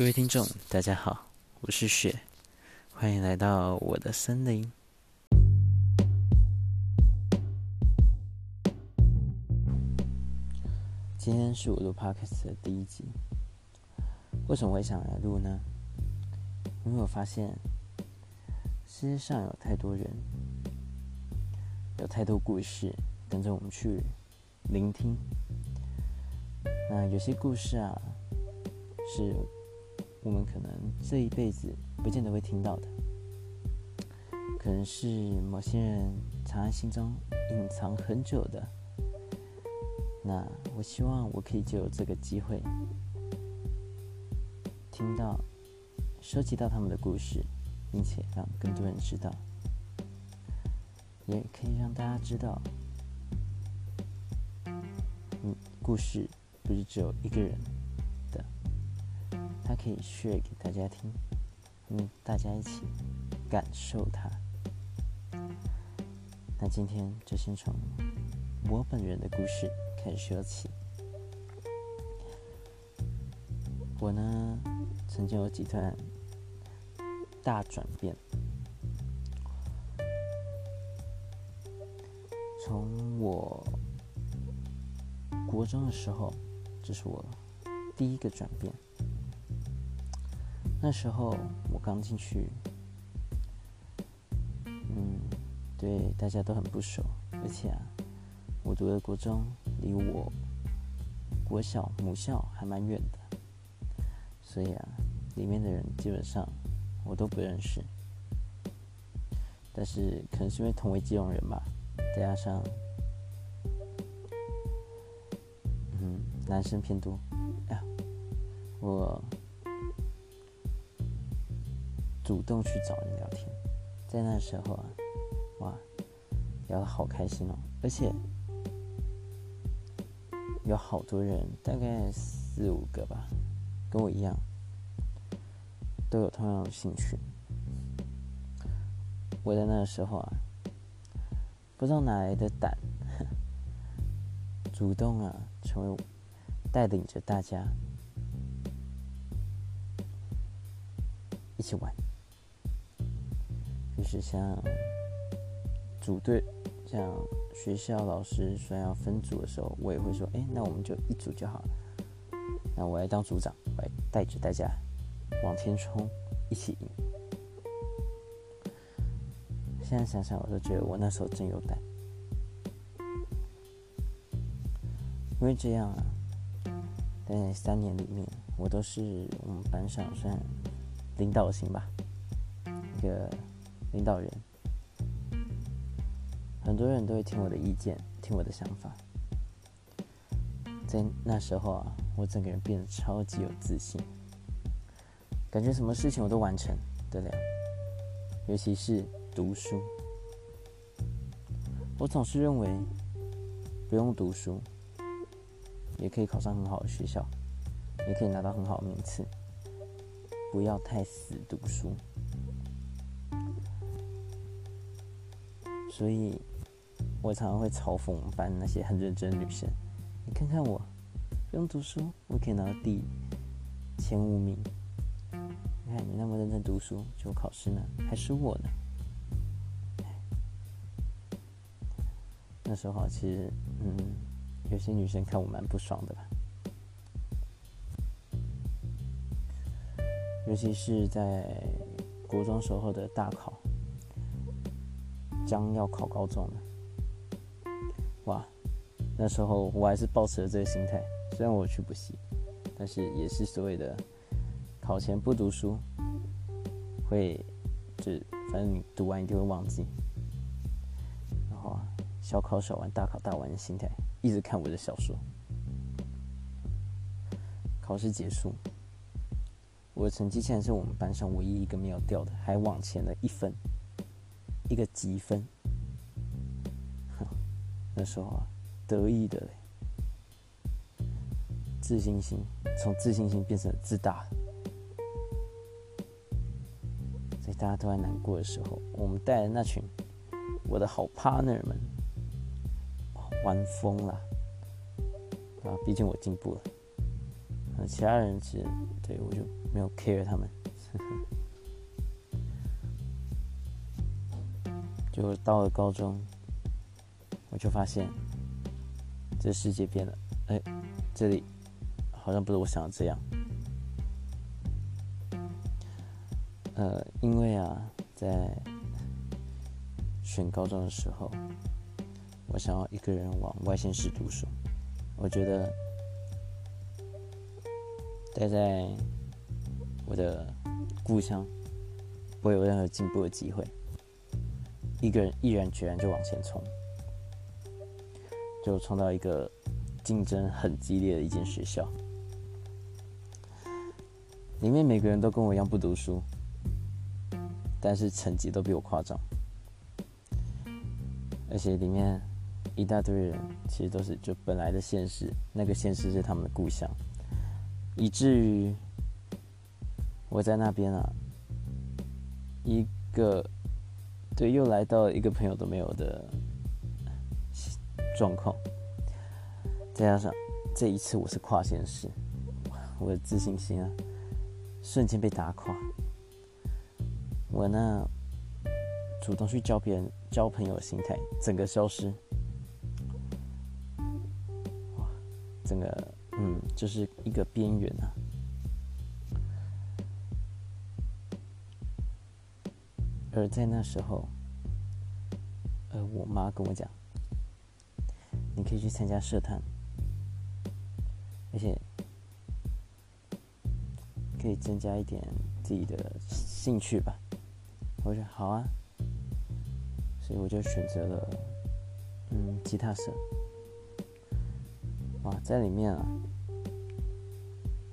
各位听众，大家好，我是雪，欢迎来到我的森林。今天是我录 podcast 的第一集。为什么会想来录呢？因为我发现世界上有太多人，有太多故事等着我们去聆听。那有些故事啊，是我们可能这一辈子不见得会听到的，可能是某些人藏在心中隐藏很久的。那我希望我可以就有这个机会，听到、收集到他们的故事，并且让更多人知道，也可以让大家知道，嗯，故事不是只有一个人，他可以 share 给大家听，嗯，大家一起感受它。那今天就先从我本人的故事。开始说起，我呢曾经有几段大转变，从我国中的时候，这是我第一个转变。那时候我刚进去，嗯，对大家都很不熟，而且啊，我读的国中。离我国小母校还蛮远的，所以啊，里面的人基本上我都不认识。但是可能是因为同为基隆人吧，再加上嗯男生偏多，哎呀，我主动去找人聊天，在那时候啊，哇，聊得好开心哦，而且。有好多人，大概四五个吧，跟我一样，都有同样的兴趣。我在那个时候啊，不知道哪来的胆，主动啊，成为带领着大家一起玩。就是像组队。像学校老师说要分组的时候，我也会说：“哎，那我们就一组就好。”那我来当组长，来带着大家往前冲，一起赢。现在想想，我都觉得我那时候真有胆，因为这样啊，在三年里面，我都是我们班上算领导型吧，一个领导人。很多人都会听我的意见，听我的想法。在那时候啊，我整个人变得超级有自信，感觉什么事情我都完成得了，尤其是读书。我总是认为，不用读书，也可以考上很好的学校，也可以拿到很好的名次。不要太死读书。所以。我常常会嘲讽我们班那些很认真的女生，你看看我，不用读书，我可以拿到第前五名。你看你那么认真读书，就考试呢，还是我呢。那时候其实，嗯，有些女生看我蛮不爽的吧，尤其是在国中时候的大考，将要考高中了。哇，那时候我还是保持了这个心态，虽然我去补习，但是也是所谓的考前不读书，会就反正你读完一定会忘记。然后，小考小玩，大考大玩的心态，一直看我的小说。考试结束，我的成绩竟然是我们班上唯一一个没有掉的，还往前了一分，一个积分。那时候啊，得意的，自信心从自信心变成了自大。在大家都在难过的时候，我们带的那群我的好 partner 们玩疯了啊！毕竟我进步了，其他人其实对我就没有 care 他们。就到了高中，我就发现这世界变了。哎，这里好像不是我想的这样。呃，因为啊，在选高中的时候，我想要一个人往外县市读书。我觉得待在我的故乡不会有任何进步的机会。一个人毅然决然就往前冲，就冲到一个竞争很激烈的一间学校，里面每个人都跟我一样不读书，但是成绩都比我夸张，而且里面一大堆人其实都是就本来的现实，那个现实是他们的故乡，以至于我在那边啊，一个。对，又来到一个朋友都没有的状况，再加上这一次我是跨县市，我的自信心啊瞬间被打垮。我那主动去交别人、交朋友的心态整个消失，哇，整个嗯就是一个边缘啊。而在那时候，呃，我妈跟我讲，你可以去参加社团，而且可以增加一点自己的兴趣吧。我说好啊，所以我就选择了嗯吉他社。哇，在里面啊，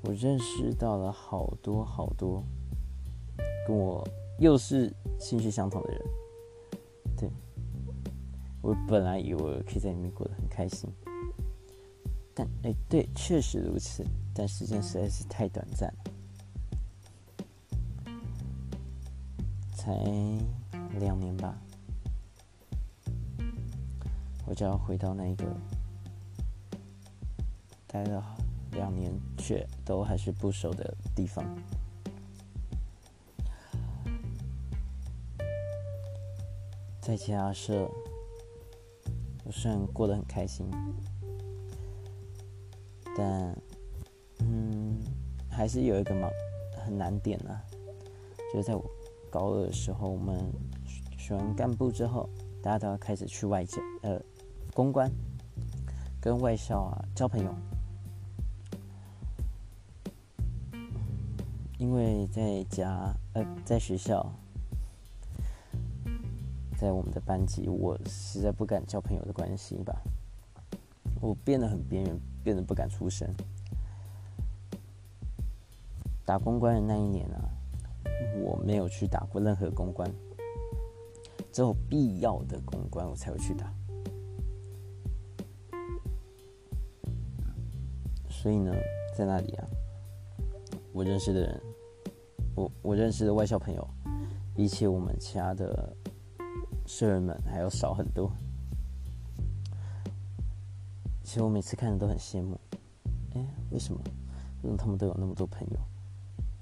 我认识到了好多好多跟我又是。兴趣相同的人，对。我本来以为可以在里面过得很开心，但哎，对，确实如此，但时间实在是太短暂，才两年吧，我就要回到那一个待了两年却都还是不熟的地方。在家是，我虽然过得很开心，但嗯，还是有一个忙很难点呢。就是在我高二的时候，我们选完干部之后，大家都要开始去外交呃公关，跟外校啊交朋友。因为在家呃在学校。在我们的班级，我实在不敢交朋友的关系吧，我变得很边缘，变得不敢出声。打公关的那一年啊，我没有去打过任何公关，只有必要的公关我才会去打。所以呢，在那里啊，我认识的人，我我认识的外校朋友，比起我们其他的。社员们还要少很多。其实我每次看着都很羡慕，哎，为什么？为什么他们都有那么多朋友？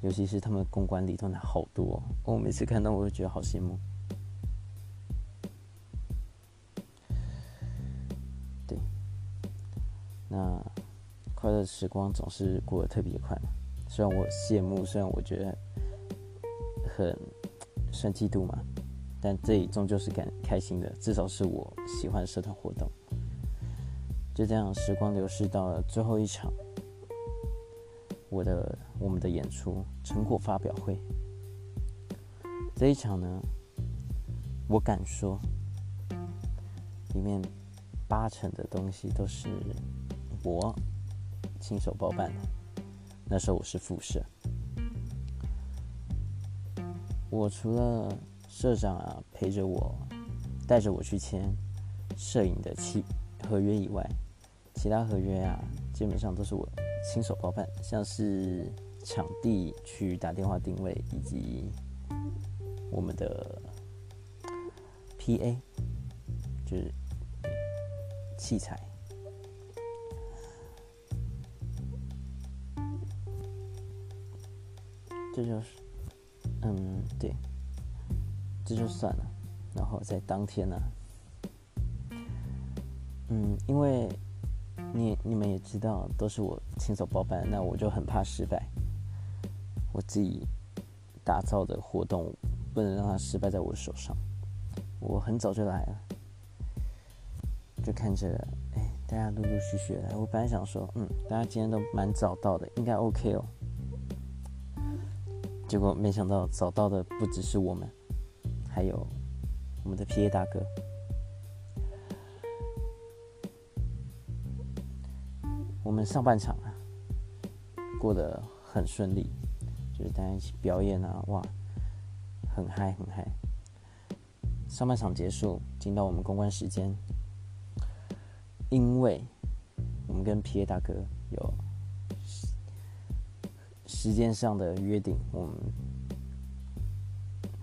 尤其是他们公关里头的好多，我每次看到我就觉得好羡慕。对，那快乐的时光总是过得特别快。虽然我羡慕，虽然我觉得很算嫉妒嘛。但这也终究是感开心的，至少是我喜欢社团活动。就这样，时光流逝到了最后一场，我的我们的演出成果发表会。这一场呢，我敢说，里面八成的东西都是我亲手包办的。那时候我是副社，我除了。社长啊，陪着我，带着我去签摄影的契合约以外，其他合约啊，基本上都是我亲手包办，像是场地去打电话定位，以及我们的 PA，就是器材。这就是，嗯，对，这就算了。然后在当天呢，嗯，因为你你们也知道，都是我亲手包办，那我就很怕失败。我自己打造的活动，不能让它失败在我手上。我很早就来了，就看着，哎，大家陆陆续续来。我本来想说，嗯，大家今天都蛮早到的，应该 OK 哦。结果没想到，早到的不只是我们，还有。我们的 P.A 大哥，我们上半场啊过得很顺利，就是大家一起表演啊，哇，很嗨很嗨。上半场结束，进到我们公关时间，因为我们跟 P.A 大哥有时间上的约定，我们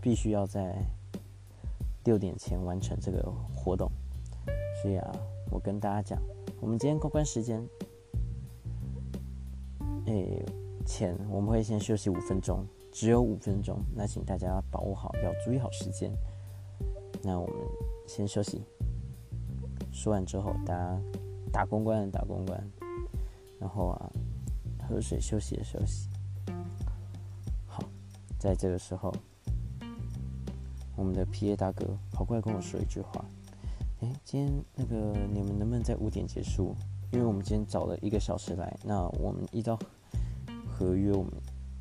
必须要在。六点前完成这个活动，所以啊，我跟大家讲，我们今天公关时间，诶，前我们会先休息五分钟，只有五分钟，那请大家把握好，要注意好时间。那我们先休息，说完之后，大家打公关打公关，然后啊，喝水休息的休息。好，在这个时候。我们的 P.A 大哥跑过来跟我说一句话：“哎，今天那个你们能不能在五点结束？因为我们今天早了一个小时来，那我们依照合约，我们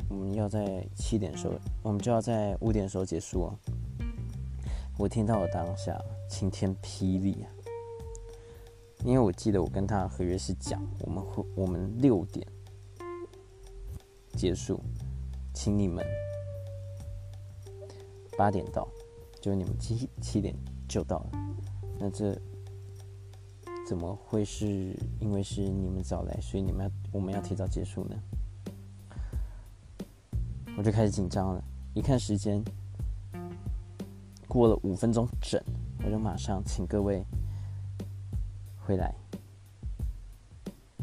我们要在七点的时候，我们就要在五点的时候结束啊。”我听到了当下晴天霹雳啊！因为我记得我跟他合约是讲，我们会我们六点结束，请你们八点到。就你们七七点就到了，那这怎么会是因为是你们早来，所以你们要我们要提早结束呢？我就开始紧张了，一看时间，过了五分钟整，我就马上请各位回来。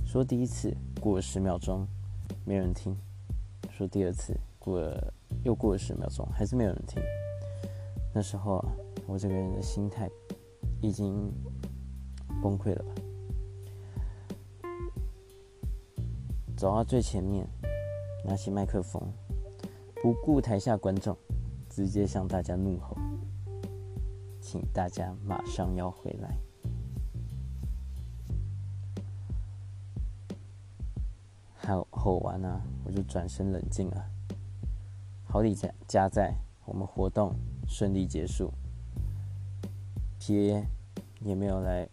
说第一次过了十秒钟，没有人听；说第二次过了又过了十秒钟，还是没有人听。那时候啊，我这个人的心态已经崩溃了吧？走到最前面，拿起麦克风，不顾台下观众，直接向大家怒吼：“请大家马上要回来！”吼吼完啊，我就转身冷静了。好底加加在我们活动。顺利结束，P.A. 也没有来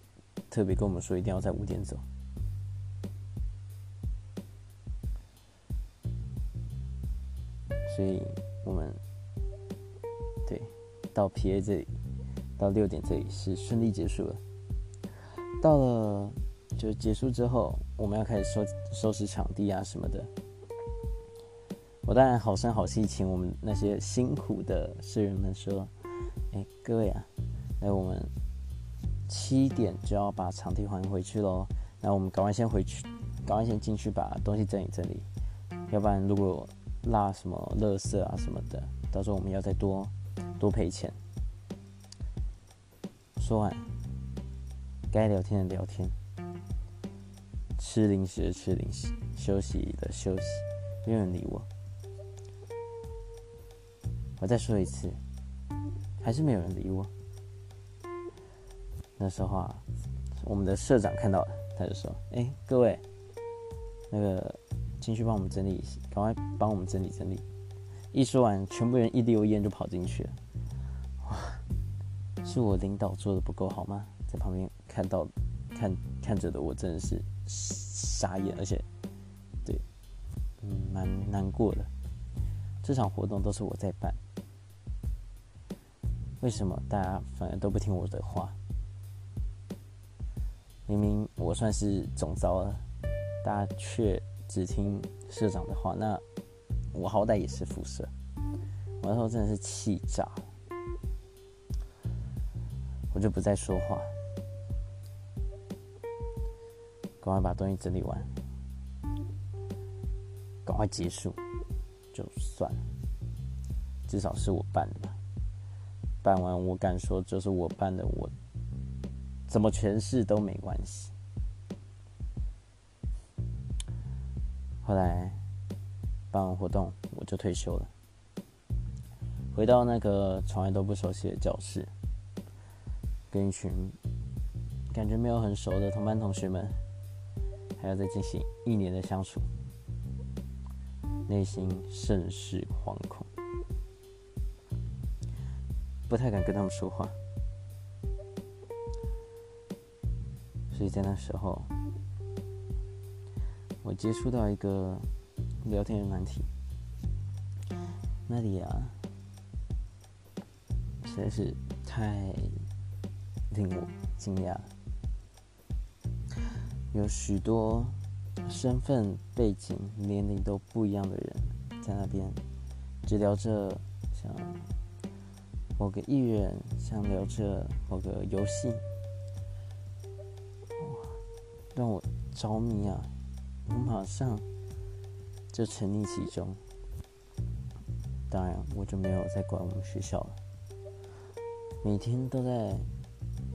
特别跟我们说一定要在五点走，所以我们对到 P.A. 这里到六点这里是顺利结束了。到了就结束之后，我们要开始收收拾场地啊什么的。我当然好声好气，请我们那些辛苦的社员们说：“哎，各位啊，那我们七点就要把场地还回去喽。那我们赶快先回去，赶快先进去把东西整理整理，要不然如果落什么垃圾啊什么的，到时候我们要再多多赔钱。”说完，该聊天的聊天，吃零食的吃零食，休息的休息，没有人理我。我再说一次，还是没有人理我。那时候啊，我们的社长看到了，他就说：“哎，各位，那个进去帮我们整理一下，赶快帮我们整理整理。”一说完，全部人一溜烟就跑进去了。哇，是我领导做的不够好吗？在旁边看到看看着的我真的是傻眼，而且对，嗯，蛮难过的。这场活动都是我在办。为什么大家反而都不听我的话？明明我算是总招了，大家却只听社长的话。那我好歹也是副社，我那时候真的是气炸。我就不再说话，赶快把东西整理完，赶快结束，就算了，至少是我办的。办完我敢说就是我办的，我怎么诠释都没关系。后来办完活动我就退休了，回到那个从来都不熟悉的教室，跟一群感觉没有很熟的同班同学们，还要再进行一年的相处，内心甚是惶恐。不太敢跟他们说话，所以在那时候，我接触到一个聊天的难题，那里啊，实在是太令我惊讶，有许多身份背景、年龄都不一样的人在那边，只聊着像。某个艺人想聊着某个游戏，让我着迷啊！我马上就沉溺其中。当然，我就没有再管我们学校了。每天都在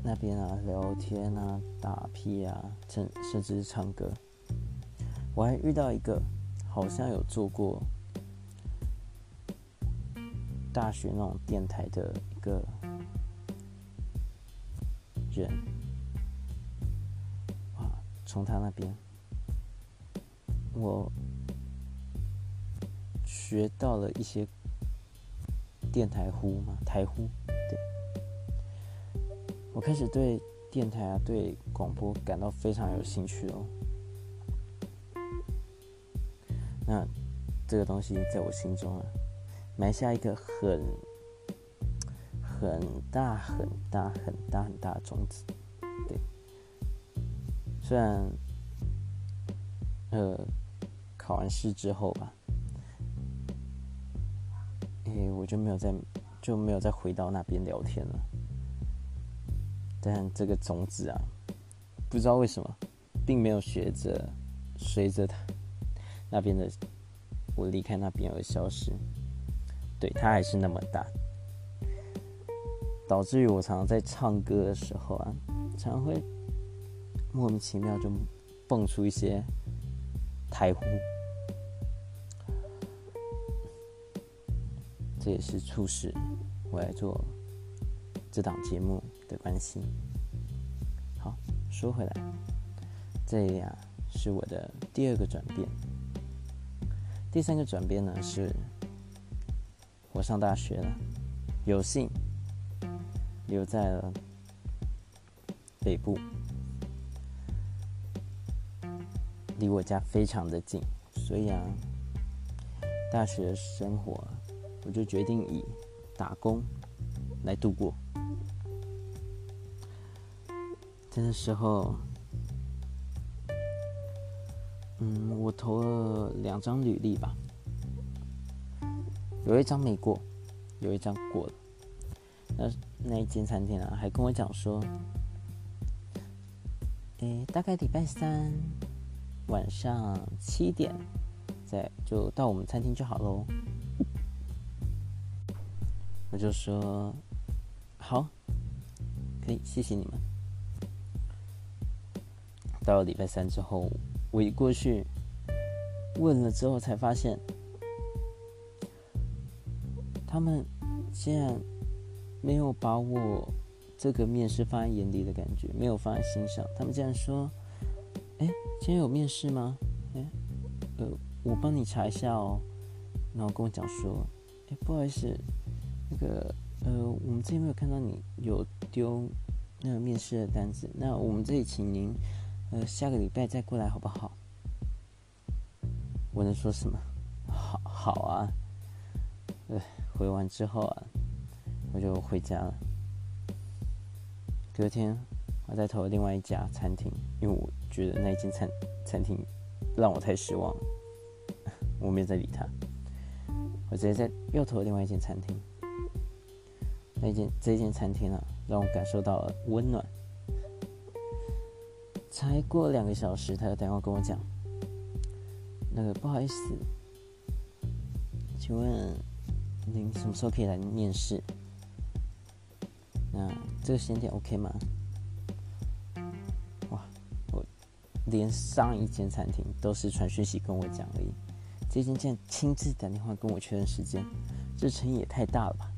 那边啊聊天啊打屁啊，甚甚至是唱歌。我还遇到一个好像有做过。大学那种电台的一个人，哇！从他那边，我学到了一些电台呼嘛，台呼。对，我开始对电台啊，对广播感到非常有兴趣哦。那这个东西在我心中啊。埋下一个很很大很大很大很大的种子，对。虽然，呃，考完试之后吧，诶，我就没有再就没有再回到那边聊天了。但这个种子啊，不知道为什么，并没有学着随着他那边的我离开那边而消失。对，它还是那么大，导致于我常常在唱歌的时候啊，常会莫名其妙就蹦出一些台呼，这也是促使我来做这档节目的关系。好，说回来，这里啊是我的第二个转变，第三个转变呢是。我上大学了，有幸留在了北部，离我家非常的近，所以啊，大学生活我就决定以打工来度过。在那时候，嗯，我投了两张履历吧。有一张没过，有一张过了。那那一间餐厅啊，还跟我讲说，诶，大概礼拜三晚上七点，再就到我们餐厅就好喽。我就说好，可以，谢谢你们。到了礼拜三之后，我一过去问了之后，才发现。他们竟然没有把我这个面试放在眼里的感觉，没有放在心上。他们竟然说：“哎，今天有面试吗？哎，呃，我帮你查一下哦。”然后跟我讲说：“哎，不好意思，那个呃，我们这边没有看到你有丢那个面试的单子。那我们这里请您呃下个礼拜再过来好不好？”我能说什么？好好啊，呃。回完之后啊，我就回家了。隔天，我再投了另外一家餐厅，因为我觉得那间餐餐厅让我太失望了，我没有再理他。我直接在又投了另外一间餐厅，那间这一间餐厅啊，让我感受到了温暖。才过两个小时，他就打电话跟我讲：“那个不好意思。”请问您什么时候可以来面试？那这个时间点 OK 吗？哇，我连上一间餐厅都是传讯息跟我讲而已，这间竟然亲自打电话跟我确认时间，这诚意也太大了吧！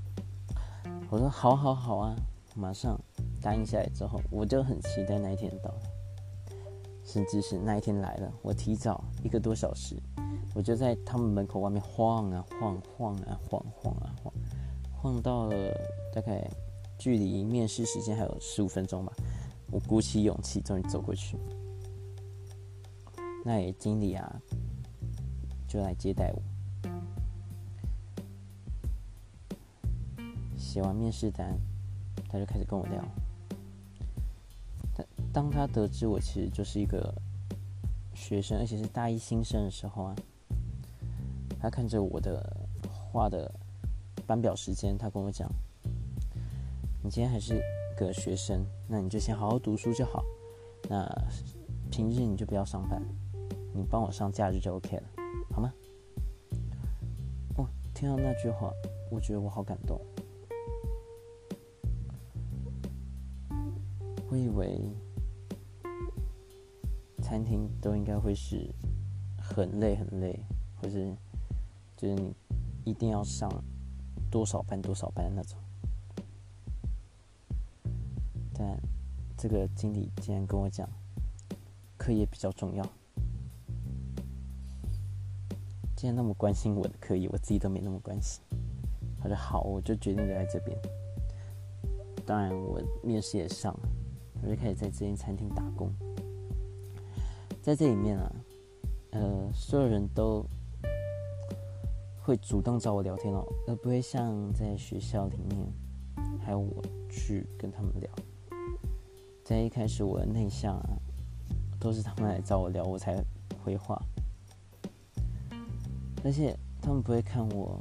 我说好好好啊，马上答应下来之后，我就很期待那一天到来，甚至是那一天来了，我提早一个多小时，我就在他们门口外面晃啊晃，晃啊晃，晃啊晃，晃到了大概。距离面试时间还有十五分钟吧，我鼓起勇气，终于走过去。那也经理啊，就来接待我。写完面试单，他就开始跟我聊。他当他得知我其实就是一个学生，而且是大一新生的时候啊，他看着我的画的班表时间，他跟我讲。你今天还是个学生，那你就先好好读书就好。那平日你就不要上班，你帮我上假日就 OK 了，好吗？哦，听到那句话，我觉得我好感动。我以为餐厅都应该会是很累很累，或是就是你一定要上多少班多少班那种。但这个经理竟然跟我讲，课业比较重要。既然那么关心我的课业，我自己都没那么关心。他说好，我就决定留在这边。当然，我面试也上了，我就开始在这间餐厅打工。在这里面啊，呃，所有人都会主动找我聊天哦，而不会像在学校里面，还有我去跟他们聊。在一开始，我的内向啊，都是他们来找我聊，我才回话。而且他们不会看我，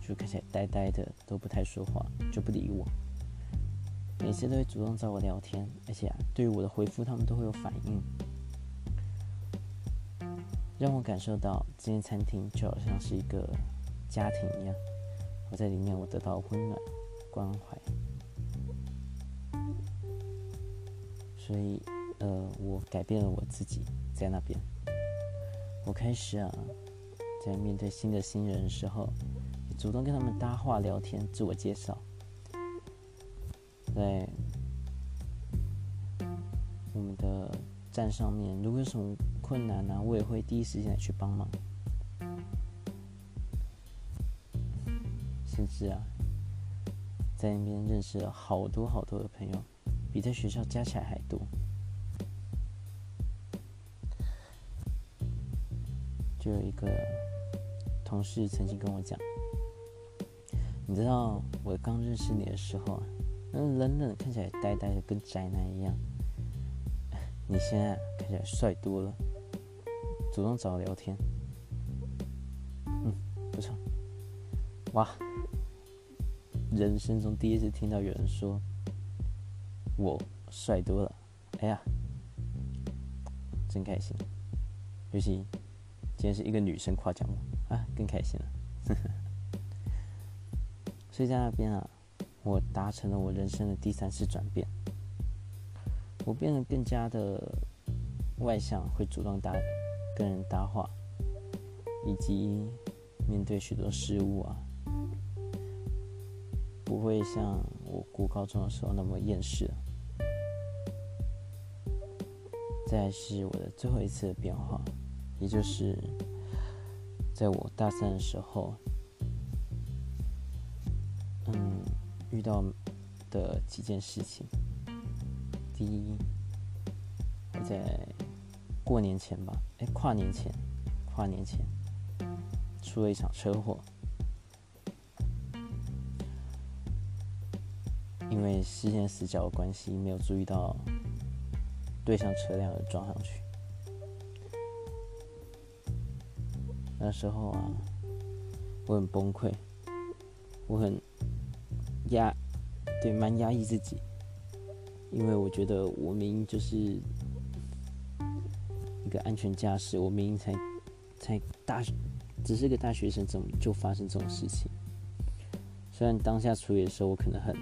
就看起来呆呆的，都不太说话，就不理我。每次都会主动找我聊天，而且，对于我的回复，他们都会有反应，让我感受到这间餐厅就好像是一个家庭一样。我在里面，我得到温暖、关怀。所以，呃，我改变了我自己，在那边，我开始啊，在面对新的新人的时候，主动跟他们搭话聊天，自我介绍，在我们的站上面，如果有什么困难呢，我也会第一时间去帮忙，甚至啊，在那边认识了好多好多的朋友。比在学校加起来还多。就有一个同事曾经跟我讲：“你知道我刚认识你的时候啊，冷冷的，看起来呆呆的，跟宅男一样。你现在看起来帅多了，主动找我聊天。嗯，不错。哇，人生中第一次听到有人说。”我帅多了，哎呀，真开心！尤其今天是一个女生夸奖我啊，更开心了。所以在那边啊，我达成了我人生的第三次转变，我变得更加的外向，会主动搭跟人搭话，以及面对许多事物啊，不会像我过高中的时候那么厌世。再是我的最后一次的变化，也就是在我大三的时候，嗯，遇到的几件事情。第一，我在过年前吧，哎，跨年前，跨年前出了一场车祸，因为视线死角的关系，没有注意到。对向车辆而撞上去，那时候啊，我很崩溃，我很压，对，蛮压抑自己，因为我觉得我明明就是一个安全驾驶，我明明才才大只是个大学生，怎么就发生这种事情？虽然当下处理的时候，我可能很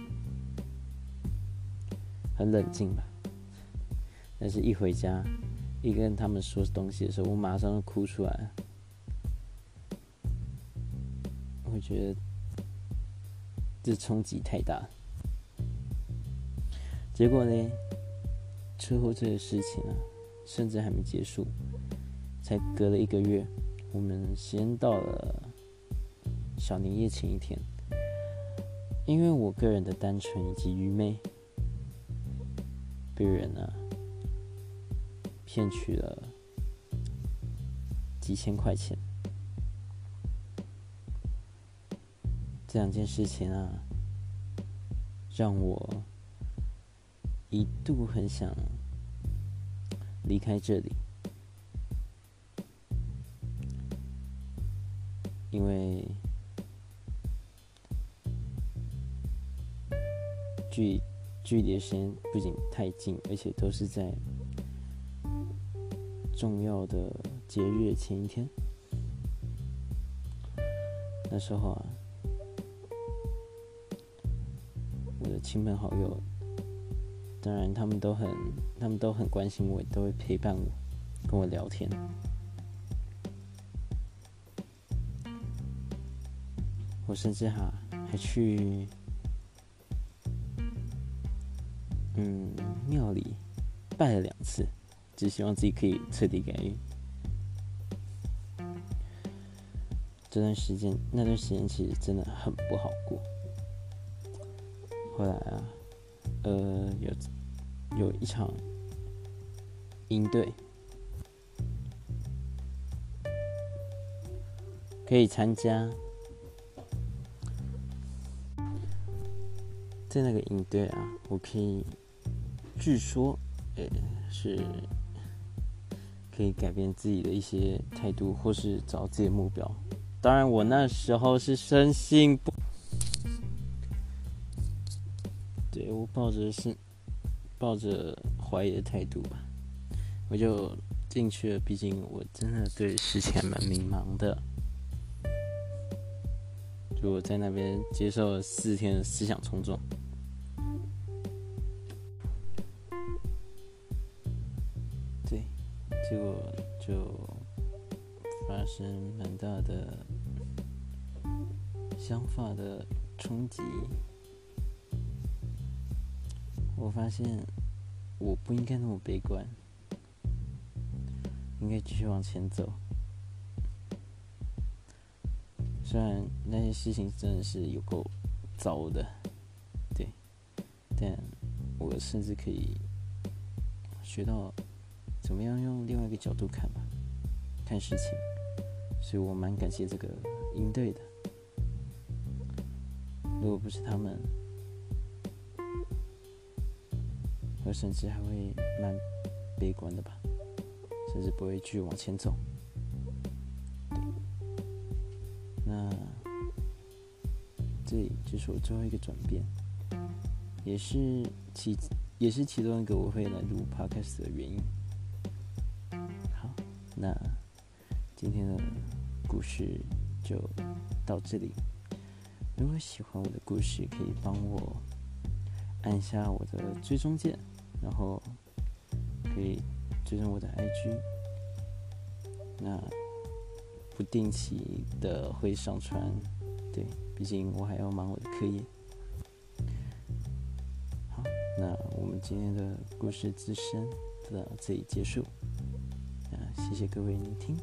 很冷静吧，但是一回家，一跟他们说东西的时候，我马上就哭出来。我觉得这冲击太大。结果呢，车祸这个事情啊，甚至还没结束，才隔了一个月，我们先到了小年夜前一天。因为我个人的单纯以及愚昧，被人呢骗取了几千块钱。这两件事情啊，让我一度很想离开这里，因为。距距离的时间不仅太近，而且都是在重要的节日前一天。那时候啊，我的亲朋好友，当然他们都很，他们都很关心我，都会陪伴我，跟我聊天。我甚至哈还去。嗯，庙里拜了两次，只希望自己可以彻底改运。这段时间，那段时间其实真的很不好过。后来啊，呃，有有一场营队可以参加，在那个营队啊，我可以。据说，呃，是可以改变自己的一些态度，或是找自己的目标。当然，我那时候是深信不，对我抱着是抱着怀疑的态度吧，我就进去了。毕竟我真的对事情蛮迷茫的。就我在那边接受了四天的思想冲撞。对结果就发生蛮大的想法的冲击。我发现我不应该那么悲观，应该继续往前走。虽然那些事情真的是有够糟的，对，但我甚至可以学到。怎么样用另外一个角度看吧，看事情，所以我蛮感谢这个应对的。如果不是他们，我甚至还会蛮悲观的吧，甚至不会去往前走。那这就是我最后一个转变，也是其也是其中一个我会来录 podcast 的原因。好那今天的故事就到这里。如果喜欢我的故事，可以帮我按下我的追踪键，然后可以追踪我的 IG。那不定期的会上传，对，毕竟我还要忙我的课业。好，那我们今天的故事自身到这里结束。谢谢各位聆听。